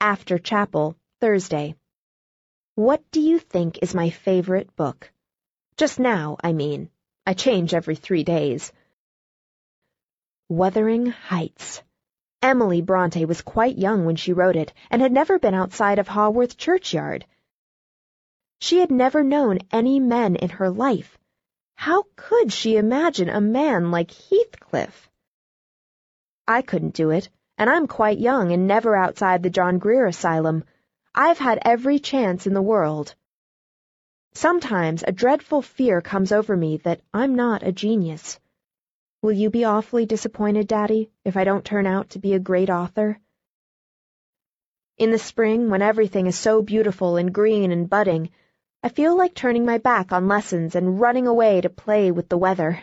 After chapel, Thursday. What do you think is my favorite book? Just now, I mean. I change every three days. Wuthering Heights. Emily Bronte was quite young when she wrote it, and had never been outside of Haworth churchyard. She had never known any men in her life. How could she imagine a man like Heathcliff? I couldn't do it, and I'm quite young and never outside the John Grier Asylum. I've had every chance in the world. Sometimes a dreadful fear comes over me that I'm not a genius. Will you be awfully disappointed, Daddy, if I don't turn out to be a great author? In the spring, when everything is so beautiful and green and budding, I feel like turning my back on lessons and running away to play with the weather.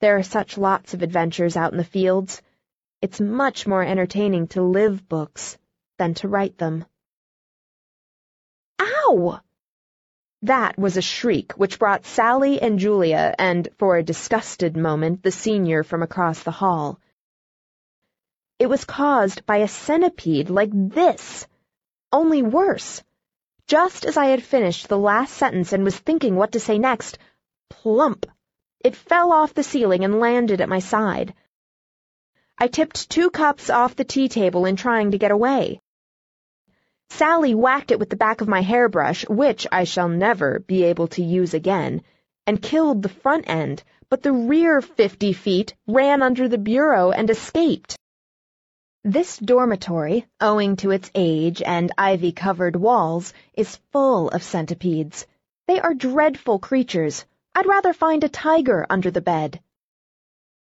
There are such lots of adventures out in the fields. It's much more entertaining to live books than to write them. Ow! That was a shriek which brought Sallie and Julia and, for a disgusted moment, the senior from across the hall. It was caused by a centipede like this, only worse. Just as I had finished the last sentence and was thinking what to say next, plump! It fell off the ceiling and landed at my side. I tipped two cups off the tea table in trying to get away. Sallie whacked it with the back of my hairbrush, which I shall never be able to use again, and killed the front end, but the rear fifty feet ran under the bureau and escaped. This dormitory, owing to its age and ivy-covered walls, is full of centipedes. They are dreadful creatures. I'd rather find a tiger under the bed.